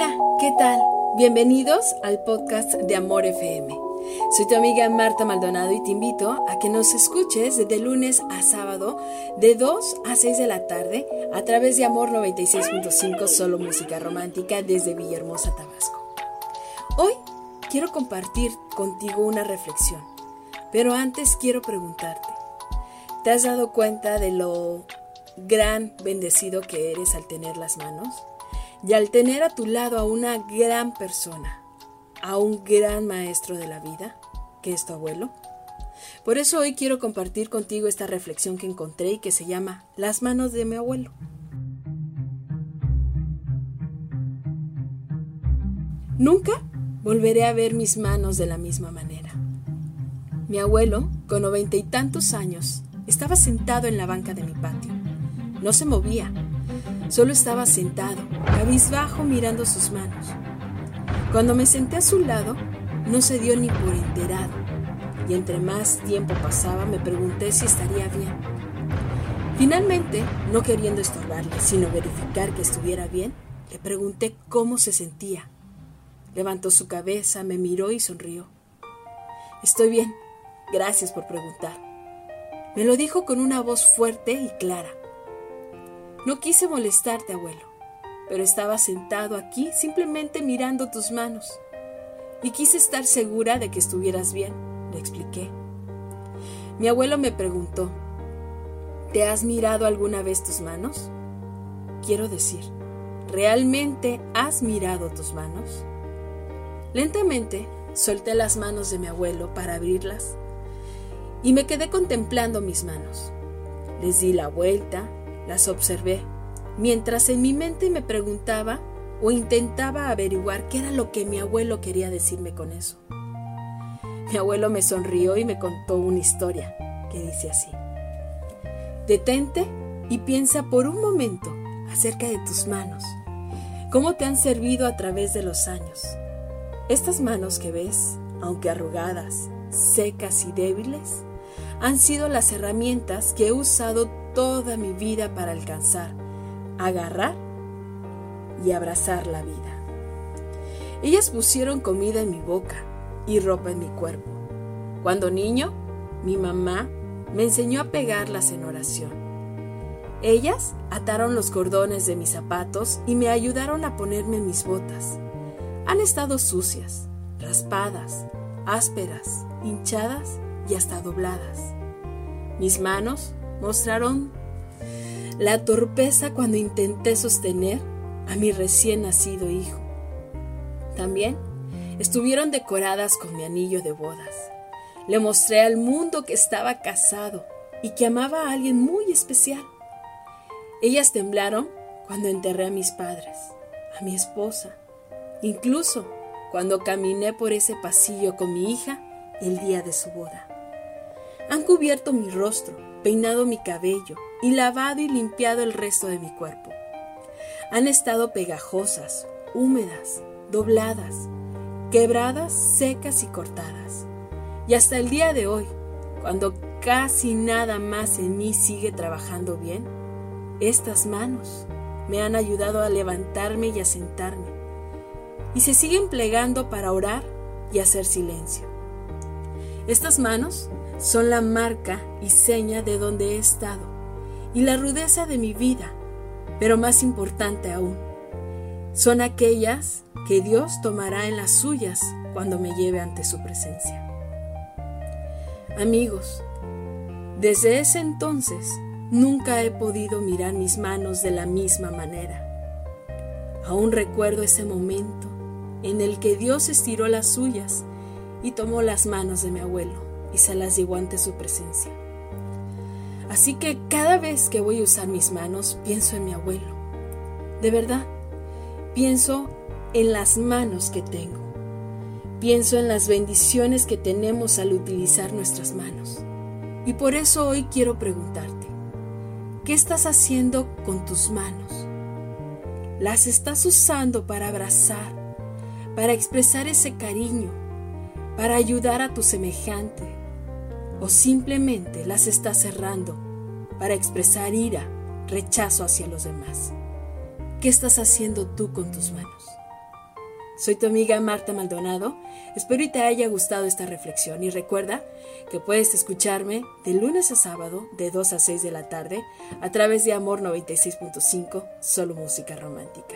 Hola, ¿qué tal? Bienvenidos al podcast de Amor FM. Soy tu amiga Marta Maldonado y te invito a que nos escuches de lunes a sábado de 2 a 6 de la tarde a través de Amor 96.5 Solo Música Romántica desde Villahermosa, Tabasco. Hoy quiero compartir contigo una reflexión, pero antes quiero preguntarte, ¿te has dado cuenta de lo gran bendecido que eres al tener las manos? Y al tener a tu lado a una gran persona, a un gran maestro de la vida, que es tu abuelo. Por eso hoy quiero compartir contigo esta reflexión que encontré y que se llama Las manos de mi abuelo. Nunca volveré a ver mis manos de la misma manera. Mi abuelo, con noventa y tantos años, estaba sentado en la banca de mi patio. No se movía, solo estaba sentado, cabizbajo mirando sus manos. Cuando me senté a su lado, no se dio ni por enterado, y entre más tiempo pasaba me pregunté si estaría bien. Finalmente, no queriendo estorbarle, sino verificar que estuviera bien, le pregunté cómo se sentía. Levantó su cabeza, me miró y sonrió. Estoy bien, gracias por preguntar. Me lo dijo con una voz fuerte y clara. No quise molestarte, abuelo, pero estaba sentado aquí simplemente mirando tus manos. Y quise estar segura de que estuvieras bien, le expliqué. Mi abuelo me preguntó, ¿te has mirado alguna vez tus manos? Quiero decir, ¿realmente has mirado tus manos? Lentamente solté las manos de mi abuelo para abrirlas y me quedé contemplando mis manos. Les di la vuelta, las observé, mientras en mi mente me preguntaba o intentaba averiguar qué era lo que mi abuelo quería decirme con eso. Mi abuelo me sonrió y me contó una historia que dice así. Detente y piensa por un momento acerca de tus manos, cómo te han servido a través de los años. Estas manos que ves, aunque arrugadas, secas y débiles, han sido las herramientas que he usado toda mi vida para alcanzar, agarrar y abrazar la vida. Ellas pusieron comida en mi boca y ropa en mi cuerpo. Cuando niño, mi mamá me enseñó a pegarlas en oración. Ellas ataron los cordones de mis zapatos y me ayudaron a ponerme mis botas. Han estado sucias, raspadas, ásperas, hinchadas y hasta dobladas. Mis manos mostraron la torpeza cuando intenté sostener a mi recién nacido hijo. También estuvieron decoradas con mi anillo de bodas. Le mostré al mundo que estaba casado y que amaba a alguien muy especial. Ellas temblaron cuando enterré a mis padres, a mi esposa, incluso cuando caminé por ese pasillo con mi hija el día de su boda. Han cubierto mi rostro, peinado mi cabello y lavado y limpiado el resto de mi cuerpo. Han estado pegajosas, húmedas, dobladas, quebradas, secas y cortadas. Y hasta el día de hoy, cuando casi nada más en mí sigue trabajando bien, estas manos me han ayudado a levantarme y a sentarme. Y se siguen plegando para orar y hacer silencio. Estas manos son la marca y seña de donde he estado y la rudeza de mi vida, pero más importante aún, son aquellas que Dios tomará en las suyas cuando me lleve ante su presencia. Amigos, desde ese entonces nunca he podido mirar mis manos de la misma manera. Aún recuerdo ese momento en el que Dios estiró las suyas y tomó las manos de mi abuelo y se las llevó ante su presencia. Así que cada vez que voy a usar mis manos, pienso en mi abuelo. De verdad, pienso en las manos que tengo. Pienso en las bendiciones que tenemos al utilizar nuestras manos. Y por eso hoy quiero preguntarte, ¿qué estás haciendo con tus manos? ¿Las estás usando para abrazar, para expresar ese cariño, para ayudar a tu semejante? ¿O simplemente las estás cerrando para expresar ira, rechazo hacia los demás? ¿Qué estás haciendo tú con tus manos? Soy tu amiga Marta Maldonado. Espero y te haya gustado esta reflexión y recuerda que puedes escucharme de lunes a sábado de 2 a 6 de la tarde a través de Amor 96.5, solo música romántica.